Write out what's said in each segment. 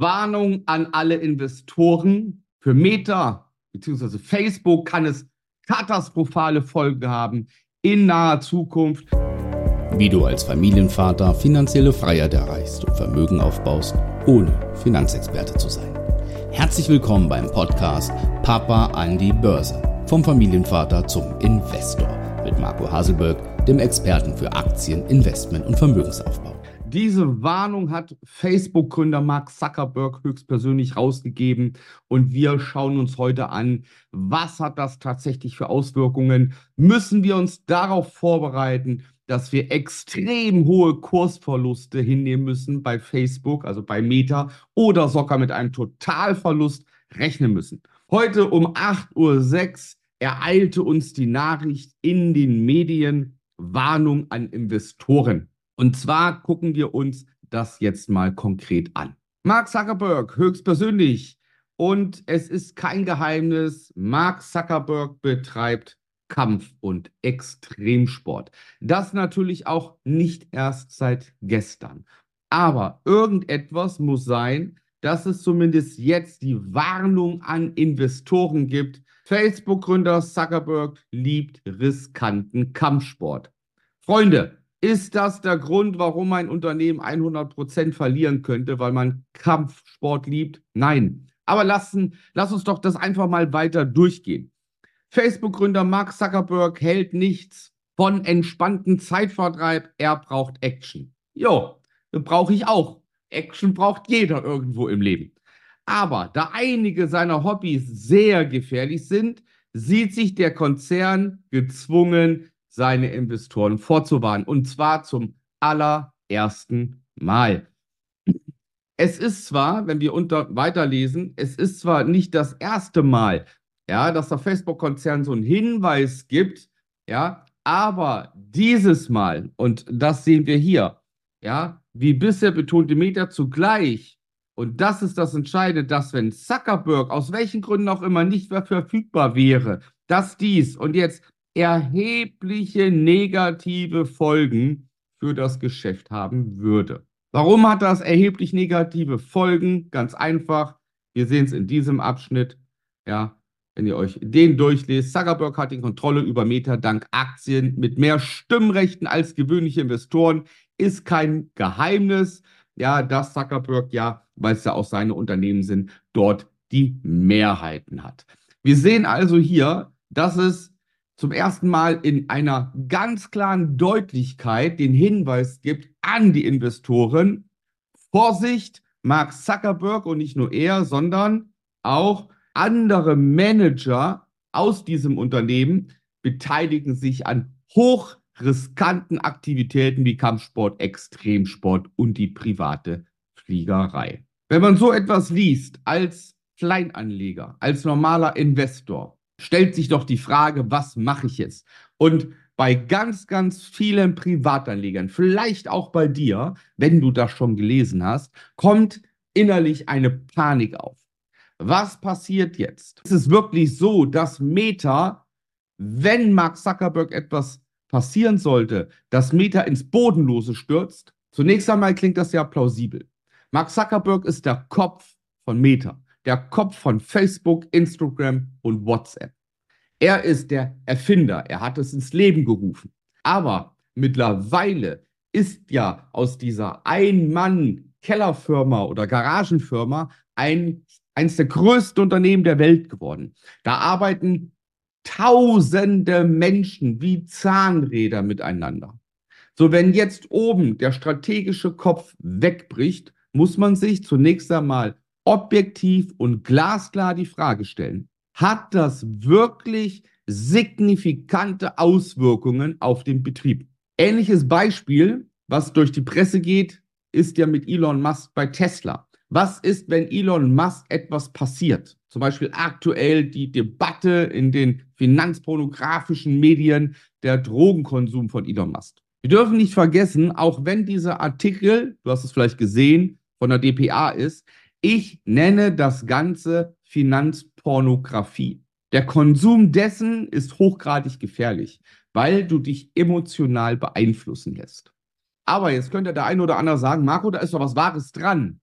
Warnung an alle Investoren. Für Meta bzw. Facebook kann es katastrophale Folgen haben in naher Zukunft. Wie du als Familienvater finanzielle Freiheit erreichst und Vermögen aufbaust, ohne Finanzexperte zu sein. Herzlich willkommen beim Podcast Papa an die Börse. Vom Familienvater zum Investor mit Marco Haselberg, dem Experten für Aktien, Investment und Vermögensaufbau. Diese Warnung hat Facebook-Gründer Mark Zuckerberg höchstpersönlich rausgegeben und wir schauen uns heute an, was hat das tatsächlich für Auswirkungen? Müssen wir uns darauf vorbereiten, dass wir extrem hohe Kursverluste hinnehmen müssen bei Facebook, also bei Meta, oder sogar mit einem Totalverlust rechnen müssen? Heute um 8.06 Uhr ereilte uns die Nachricht in den Medien Warnung an Investoren. Und zwar gucken wir uns das jetzt mal konkret an. Mark Zuckerberg höchstpersönlich. Und es ist kein Geheimnis, Mark Zuckerberg betreibt Kampf- und Extremsport. Das natürlich auch nicht erst seit gestern. Aber irgendetwas muss sein, dass es zumindest jetzt die Warnung an Investoren gibt. Facebook-Gründer Zuckerberg liebt riskanten Kampfsport. Freunde, ist das der Grund, warum ein Unternehmen 100% verlieren könnte, weil man Kampfsport liebt? Nein. Aber lassen, lass uns doch das einfach mal weiter durchgehen. Facebook-Gründer Mark Zuckerberg hält nichts von entspannten Zeitvertreib. Er braucht Action. Jo, brauche ich auch. Action braucht jeder irgendwo im Leben. Aber da einige seiner Hobbys sehr gefährlich sind, sieht sich der Konzern gezwungen, seine Investoren vorzuwarnen. Und zwar zum allerersten Mal. Es ist zwar, wenn wir unter weiterlesen, es ist zwar nicht das erste Mal, ja, dass der Facebook-Konzern so einen Hinweis gibt, ja, aber dieses Mal, und das sehen wir hier, ja, wie bisher betonte Meta zugleich, und das ist das Entscheidende, dass wenn Zuckerberg aus welchen Gründen auch immer nicht mehr verfügbar wäre, dass dies und jetzt erhebliche negative Folgen für das Geschäft haben würde. Warum hat das erheblich negative Folgen? Ganz einfach. Wir sehen es in diesem Abschnitt. Ja, wenn ihr euch den durchlest. Zuckerberg hat die Kontrolle über Meta dank Aktien mit mehr Stimmrechten als gewöhnliche Investoren. Ist kein Geheimnis. Ja, dass Zuckerberg ja, weil es ja auch seine Unternehmen sind, dort die Mehrheiten hat. Wir sehen also hier, dass es zum ersten Mal in einer ganz klaren Deutlichkeit den Hinweis gibt an die Investoren, Vorsicht, Mark Zuckerberg und nicht nur er, sondern auch andere Manager aus diesem Unternehmen beteiligen sich an hochriskanten Aktivitäten wie Kampfsport, Extremsport und die private Fliegerei. Wenn man so etwas liest als Kleinanleger, als normaler Investor, stellt sich doch die Frage, was mache ich jetzt? Und bei ganz, ganz vielen Privatanlegern, vielleicht auch bei dir, wenn du das schon gelesen hast, kommt innerlich eine Panik auf. Was passiert jetzt? Es ist wirklich so, dass Meta, wenn Mark Zuckerberg etwas passieren sollte, dass Meta ins Bodenlose stürzt, zunächst einmal klingt das ja plausibel. Mark Zuckerberg ist der Kopf von Meta der Kopf von Facebook, Instagram und WhatsApp. Er ist der Erfinder, er hat es ins Leben gerufen. Aber mittlerweile ist ja aus dieser Ein-Mann-Kellerfirma oder Garagenfirma ein, eines der größten Unternehmen der Welt geworden. Da arbeiten tausende Menschen wie Zahnräder miteinander. So, wenn jetzt oben der strategische Kopf wegbricht, muss man sich zunächst einmal objektiv und glasklar die Frage stellen, hat das wirklich signifikante Auswirkungen auf den Betrieb? Ähnliches Beispiel, was durch die Presse geht, ist ja mit Elon Musk bei Tesla. Was ist, wenn Elon Musk etwas passiert? Zum Beispiel aktuell die Debatte in den finanzpornografischen Medien, der Drogenkonsum von Elon Musk. Wir dürfen nicht vergessen, auch wenn dieser Artikel, du hast es vielleicht gesehen, von der DPA ist, ich nenne das Ganze Finanzpornografie. Der Konsum dessen ist hochgradig gefährlich, weil du dich emotional beeinflussen lässt. Aber jetzt könnte der eine oder andere sagen, Marco, da ist doch was Wahres dran.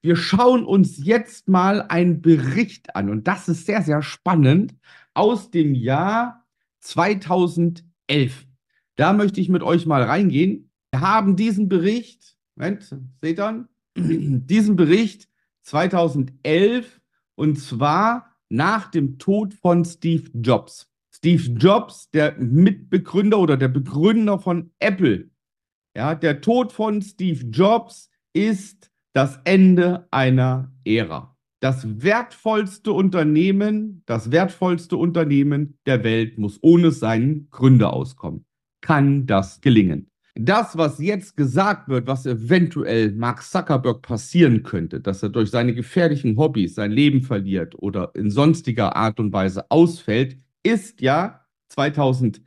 Wir schauen uns jetzt mal einen Bericht an und das ist sehr, sehr spannend aus dem Jahr 2011. Da möchte ich mit euch mal reingehen. Wir haben diesen Bericht, Moment, seht ihr, diesen Bericht 2011 und zwar nach dem Tod von Steve Jobs. Steve Jobs, der Mitbegründer oder der Begründer von Apple. Ja, der Tod von Steve Jobs ist das Ende einer Ära. Das wertvollste Unternehmen, das wertvollste Unternehmen der Welt muss ohne seinen Gründer auskommen. Kann das gelingen? Das, was jetzt gesagt wird, was eventuell Mark Zuckerberg passieren könnte, dass er durch seine gefährlichen Hobbys sein Leben verliert oder in sonstiger Art und Weise ausfällt, ist ja 2010,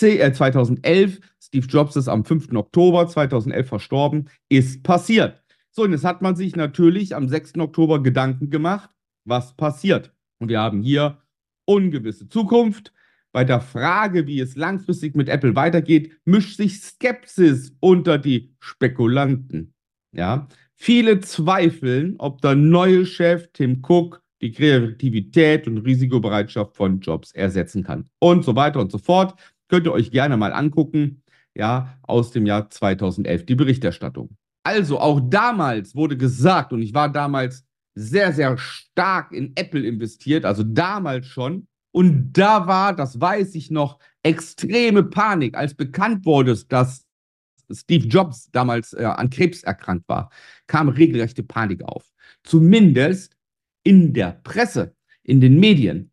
äh, 2011, Steve Jobs ist am 5. Oktober 2011 verstorben, ist passiert. So, und jetzt hat man sich natürlich am 6. Oktober Gedanken gemacht, was passiert. Und wir haben hier ungewisse Zukunft. Bei der Frage, wie es langfristig mit Apple weitergeht, mischt sich Skepsis unter die Spekulanten. Ja, viele zweifeln, ob der neue Chef Tim Cook die Kreativität und Risikobereitschaft von Jobs ersetzen kann. Und so weiter und so fort. Könnt ihr euch gerne mal angucken, ja, aus dem Jahr 2011, die Berichterstattung. Also auch damals wurde gesagt, und ich war damals sehr, sehr stark in Apple investiert, also damals schon. Und da war, das weiß ich noch, extreme Panik, als bekannt wurde, dass Steve Jobs damals äh, an Krebs erkrankt war, kam regelrechte Panik auf. Zumindest in der Presse, in den Medien.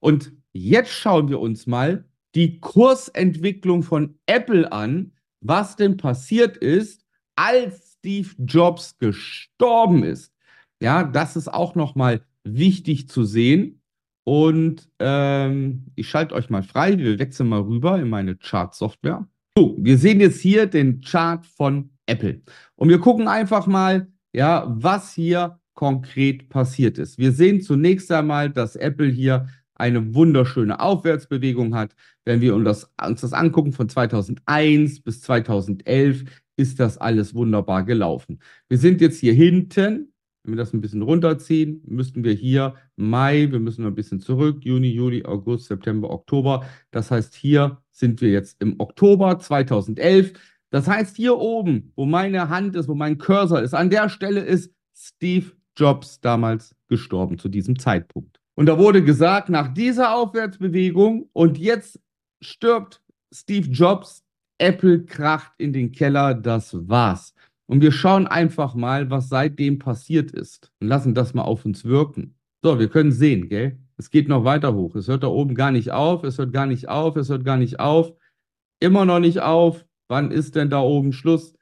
Und jetzt schauen wir uns mal die Kursentwicklung von Apple an, was denn passiert ist, als Steve Jobs gestorben ist. Ja, das ist auch nochmal wichtig zu sehen. Und ähm, ich schalte euch mal frei. Wir wechseln mal rüber in meine Chart-Software. So, wir sehen jetzt hier den Chart von Apple. Und wir gucken einfach mal, ja, was hier konkret passiert ist. Wir sehen zunächst einmal, dass Apple hier eine wunderschöne Aufwärtsbewegung hat. Wenn wir uns das, uns das angucken von 2001 bis 2011, ist das alles wunderbar gelaufen. Wir sind jetzt hier hinten. Wenn wir das ein bisschen runterziehen, müssten wir hier Mai, wir müssen ein bisschen zurück, Juni, Juli, August, September, Oktober. Das heißt, hier sind wir jetzt im Oktober 2011. Das heißt, hier oben, wo meine Hand ist, wo mein Cursor ist, an der Stelle ist Steve Jobs damals gestorben zu diesem Zeitpunkt. Und da wurde gesagt, nach dieser Aufwärtsbewegung und jetzt stirbt Steve Jobs, Apple kracht in den Keller, das war's. Und wir schauen einfach mal, was seitdem passiert ist und lassen das mal auf uns wirken. So, wir können sehen, gell? Es geht noch weiter hoch. Es hört da oben gar nicht auf, es hört gar nicht auf, es hört gar nicht auf. Immer noch nicht auf. Wann ist denn da oben Schluss?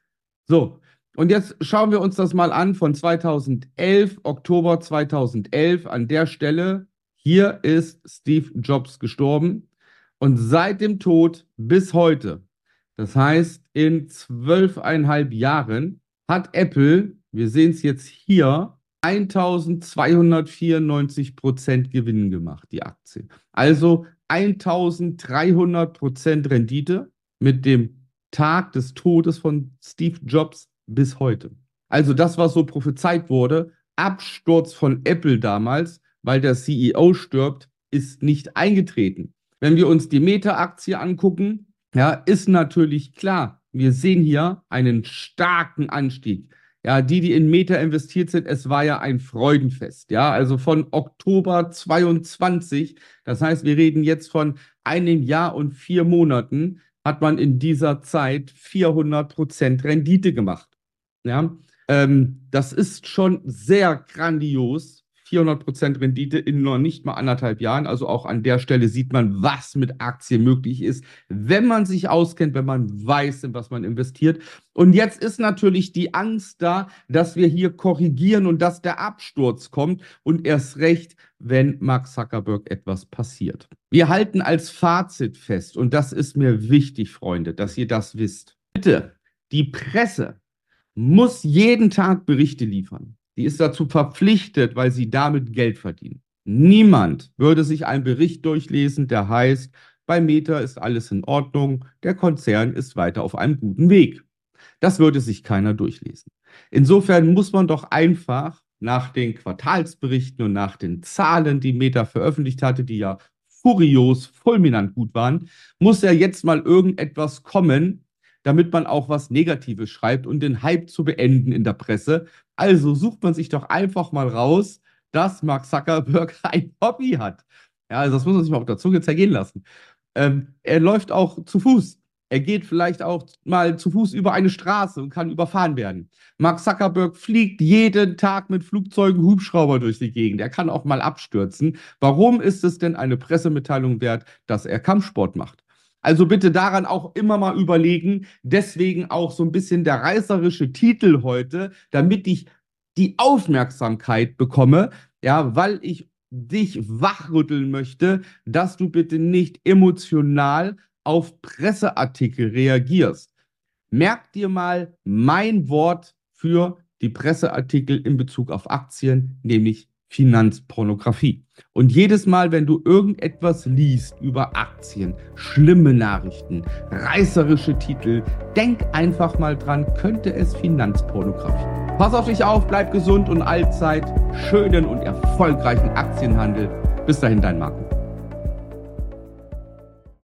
So, und jetzt schauen wir uns das mal an von 2011, Oktober 2011. An der Stelle, hier ist Steve Jobs gestorben. Und seit dem Tod bis heute, das heißt in zwölfeinhalb Jahren, hat Apple, wir sehen es jetzt hier, 1294 Prozent Gewinn gemacht, die Aktie. Also 1300 Prozent Rendite mit dem Tag des Todes von Steve Jobs bis heute. Also das, was so prophezeit wurde, Absturz von Apple damals, weil der CEO stirbt, ist nicht eingetreten. Wenn wir uns die Meta-Aktie angucken, ja, ist natürlich klar, wir sehen hier einen starken Anstieg. Ja, die, die in Meta investiert sind, es war ja ein Freudenfest. Ja, also von Oktober 22, das heißt, wir reden jetzt von einem Jahr und vier Monaten, hat man in dieser Zeit 400 Prozent Rendite gemacht. Ja, ähm, das ist schon sehr grandios. 400% Rendite in noch nicht mal anderthalb Jahren. Also auch an der Stelle sieht man, was mit Aktien möglich ist, wenn man sich auskennt, wenn man weiß, in was man investiert. Und jetzt ist natürlich die Angst da, dass wir hier korrigieren und dass der Absturz kommt und erst recht, wenn Mark Zuckerberg etwas passiert. Wir halten als Fazit fest, und das ist mir wichtig, Freunde, dass ihr das wisst. Bitte, die Presse muss jeden Tag Berichte liefern. Die ist dazu verpflichtet, weil sie damit Geld verdienen. Niemand würde sich einen Bericht durchlesen, der heißt, bei Meta ist alles in Ordnung, der Konzern ist weiter auf einem guten Weg. Das würde sich keiner durchlesen. Insofern muss man doch einfach nach den Quartalsberichten und nach den Zahlen, die Meta veröffentlicht hatte, die ja furios, fulminant gut waren, muss ja jetzt mal irgendetwas kommen, damit man auch was Negatives schreibt und den Hype zu beenden in der Presse. Also sucht man sich doch einfach mal raus, dass Mark Zuckerberg ein Hobby hat. Ja, also das muss man sich mal auf der Zunge zergehen lassen. Ähm, er läuft auch zu Fuß. Er geht vielleicht auch mal zu Fuß über eine Straße und kann überfahren werden. Mark Zuckerberg fliegt jeden Tag mit Flugzeugen, Hubschrauber durch die Gegend. Er kann auch mal abstürzen. Warum ist es denn eine Pressemitteilung wert, dass er Kampfsport macht? Also bitte daran auch immer mal überlegen. Deswegen auch so ein bisschen der reißerische Titel heute, damit ich die Aufmerksamkeit bekomme, ja, weil ich dich wachrütteln möchte, dass du bitte nicht emotional auf Presseartikel reagierst. Merk dir mal mein Wort für die Presseartikel in Bezug auf Aktien, nämlich Finanzpornografie. Und jedes Mal, wenn du irgendetwas liest über Aktien, schlimme Nachrichten, reißerische Titel, denk einfach mal dran, könnte es Finanzpornografie. Pass auf dich auf, bleib gesund und allzeit schönen und erfolgreichen Aktienhandel. Bis dahin, dein Marco.